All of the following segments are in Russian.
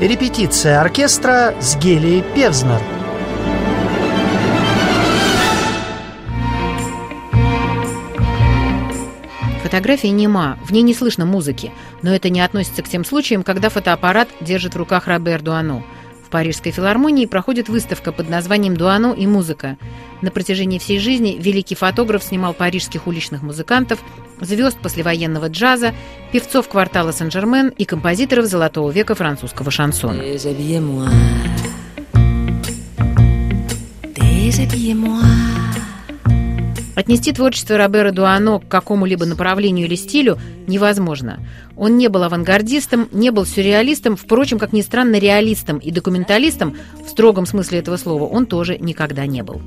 Репетиция оркестра с Гелией Певзнер Фотография нема, в ней не слышно музыки, но это не относится к тем случаям, когда фотоаппарат держит в руках Робер Дуано. В Парижской филармонии проходит выставка под названием «Дуано и музыка». На протяжении всей жизни великий фотограф снимал парижских уличных музыкантов, звезд послевоенного джаза, певцов квартала Сен-Жермен и композиторов золотого века французского шансона. Отнести творчество Робера Дуано к какому-либо направлению или стилю невозможно. Он не был авангардистом, не был сюрреалистом, впрочем, как ни странно, реалистом и документалистом, в строгом смысле этого слова, он тоже никогда не был.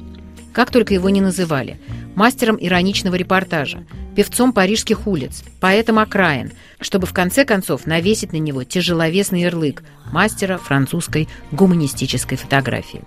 Как только его не называли. Мастером ироничного репортажа, певцом парижских улиц, поэтом окраин, чтобы в конце концов навесить на него тяжеловесный ярлык мастера французской гуманистической фотографии.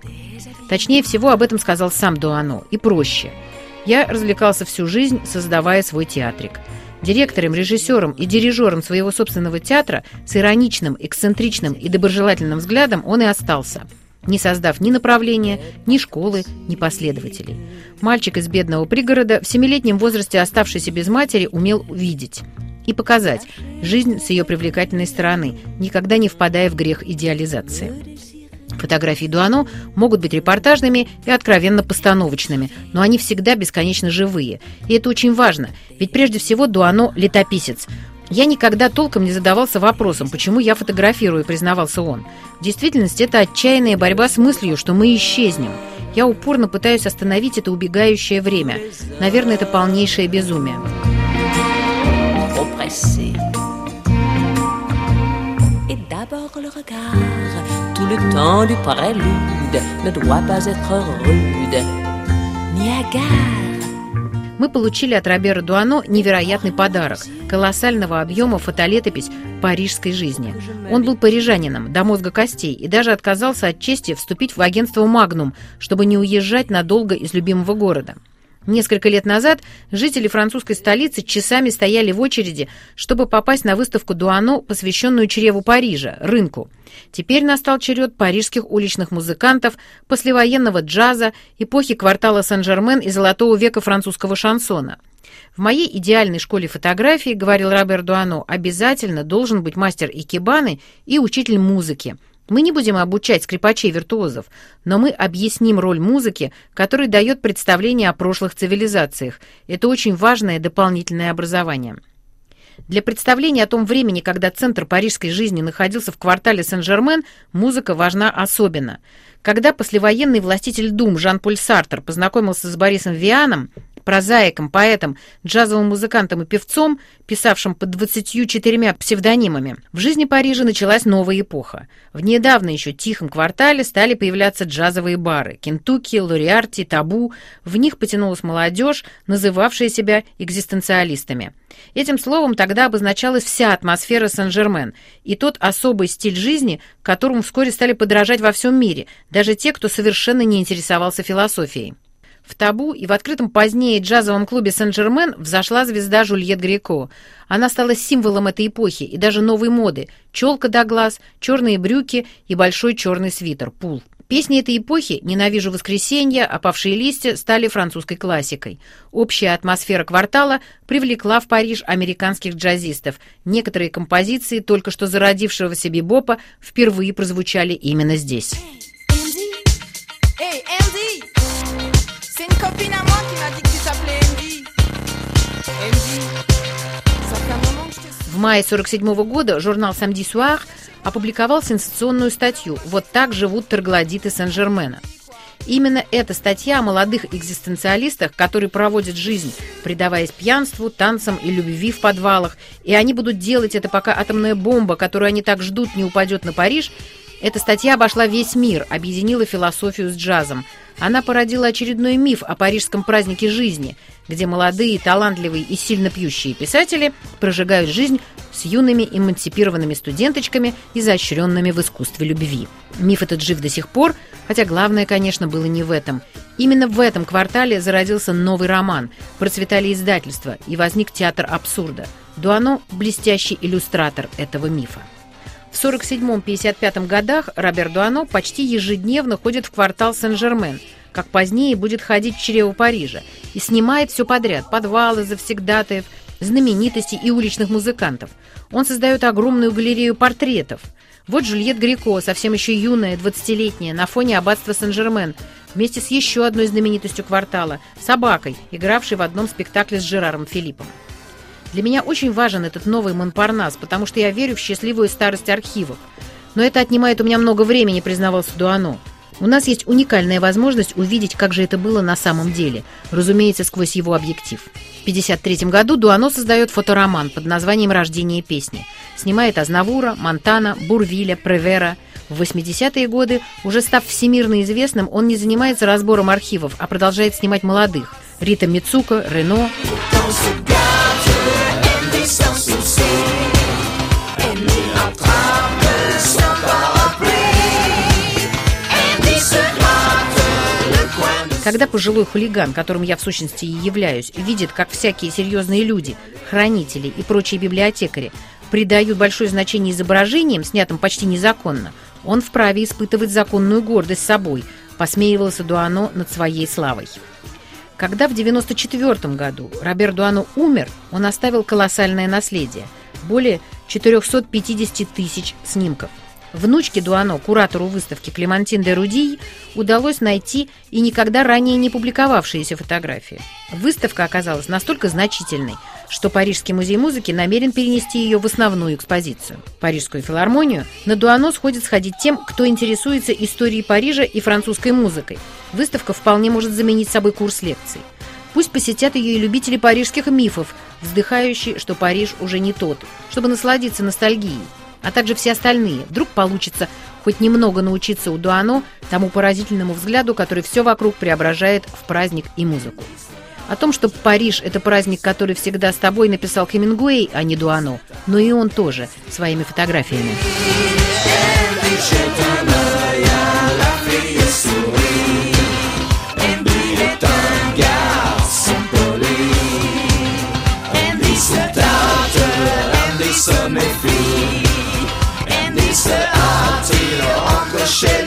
Точнее всего об этом сказал сам Дуано, и проще – я развлекался всю жизнь, создавая свой театрик. Директором, режиссером и дирижером своего собственного театра с ироничным, эксцентричным и доброжелательным взглядом он и остался, не создав ни направления, ни школы, ни последователей. Мальчик из бедного пригорода, в семилетнем возрасте оставшийся без матери, умел увидеть и показать жизнь с ее привлекательной стороны, никогда не впадая в грех идеализации. Фотографии Дуано могут быть репортажными и откровенно постановочными, но они всегда бесконечно живые. И это очень важно, ведь прежде всего Дуано – летописец. Я никогда толком не задавался вопросом, почему я фотографирую, признавался он. В действительности это отчаянная борьба с мыслью, что мы исчезнем. Я упорно пытаюсь остановить это убегающее время. Наверное, это полнейшее безумие. Et d'abord le regard tout le temps du prélude ne doit pas être rude. Ниагара. Мы получили от Робера Дуано невероятный подарок – колоссального объема фотолетопись парижской жизни. Он был парижанином до мозга костей и даже отказался от чести вступить в агентство «Магнум», чтобы не уезжать надолго из любимого города – Несколько лет назад жители французской столицы часами стояли в очереди, чтобы попасть на выставку Дуано, посвященную чреву Парижа, рынку. Теперь настал черед парижских уличных музыкантов, послевоенного джаза, эпохи квартала Сен-Жермен и золотого века французского шансона. В моей идеальной школе фотографии, говорил Робер Дуано, обязательно должен быть мастер икебаны и учитель музыки – мы не будем обучать скрипачей-виртуозов, но мы объясним роль музыки, которая дает представление о прошлых цивилизациях. Это очень важное дополнительное образование. Для представления о том времени, когда центр парижской жизни находился в квартале Сен-Жермен, музыка важна особенно. Когда послевоенный властитель Дум Жан-Поль Сартер познакомился с Борисом Вианом, прозаиком, поэтом, джазовым музыкантом и певцом, писавшим под 24 псевдонимами, в жизни Парижа началась новая эпоха. В недавно еще тихом квартале стали появляться джазовые бары – Кентукки, Лориарти, Табу. В них потянулась молодежь, называвшая себя экзистенциалистами. Этим словом тогда обозначалась вся атмосфера Сен-Жермен и тот особый стиль жизни, которому вскоре стали подражать во всем мире, даже те, кто совершенно не интересовался философией. В «Табу» и в открытом позднее джазовом клубе «Сен-Жермен» взошла звезда Жульет Греко. Она стала символом этой эпохи и даже новой моды. Челка до глаз, черные брюки и большой черный свитер, пул. Песни этой эпохи «Ненавижу воскресенье», «Опавшие листья» стали французской классикой. Общая атмосфера квартала привлекла в Париж американских джазистов. Некоторые композиции только что зародившегося бибопа впервые прозвучали именно здесь. C'est une copine à moi qui m'a dit que tu s'appelais Andy. Andy. В мае 47 -го года журнал «Самди Суар» опубликовал сенсационную статью «Вот так живут троглодиты Сен-Жермена». Именно эта статья о молодых экзистенциалистах, которые проводят жизнь, предаваясь пьянству, танцам и любви в подвалах, и они будут делать это, пока атомная бомба, которую они так ждут, не упадет на Париж, эта статья обошла весь мир, объединила философию с джазом – она породила очередной миф о парижском празднике жизни, где молодые, талантливые и сильно пьющие писатели прожигают жизнь с юными эмансипированными студенточками, изощренными в искусстве любви. Миф этот жив до сих пор, хотя главное, конечно, было не в этом. Именно в этом квартале зародился новый роман, процветали издательства и возник театр абсурда. Дуано – блестящий иллюстратор этого мифа. В 47-55 годах Робер Дуано почти ежедневно ходит в квартал Сен-Жермен, как позднее будет ходить в чрево Парижа, и снимает все подряд – подвалы, завсегдатаев, знаменитостей и уличных музыкантов. Он создает огромную галерею портретов. Вот Жюльет Грико, совсем еще юная, 20-летняя, на фоне аббатства Сен-Жермен, вместе с еще одной знаменитостью квартала – собакой, игравшей в одном спектакле с Жераром Филиппом. Для меня очень важен этот новый Монпарнас, потому что я верю в счастливую старость архивов. Но это отнимает у меня много времени, признавался Дуано. У нас есть уникальная возможность увидеть, как же это было на самом деле, разумеется, сквозь его объектив. В 1953 году Дуано создает фотороман под названием «Рождение песни». Снимает Азнавура, Монтана, Бурвиля, Превера. В 80-е годы, уже став всемирно известным, он не занимается разбором архивов, а продолжает снимать молодых. Рита Мицука, Рено. Когда пожилой хулиган, которым я в сущности и являюсь, видит, как всякие серьезные люди, хранители и прочие библиотекари придают большое значение изображениям, снятым почти незаконно, он вправе испытывать законную гордость собой, посмеивался Дуано над своей славой. Когда в 1994 году Робер Дуано умер, он оставил колоссальное наследие – более 450 тысяч снимков – Внучке Дуано, куратору выставки Клемантин де Рудий, удалось найти и никогда ранее не публиковавшиеся фотографии. Выставка оказалась настолько значительной, что Парижский музей музыки намерен перенести ее в основную экспозицию. Парижскую филармонию на Дуано сходит сходить тем, кто интересуется историей Парижа и французской музыкой. Выставка вполне может заменить собой курс лекций. Пусть посетят ее и любители парижских мифов, вздыхающие, что Париж уже не тот, чтобы насладиться ностальгией а также все остальные. Вдруг получится хоть немного научиться у Дуано тому поразительному взгляду, который все вокруг преображает в праздник и музыку. О том, что Париж – это праздник, который всегда с тобой, написал Хемингуэй, а не Дуано, но и он тоже своими фотографиями. shit.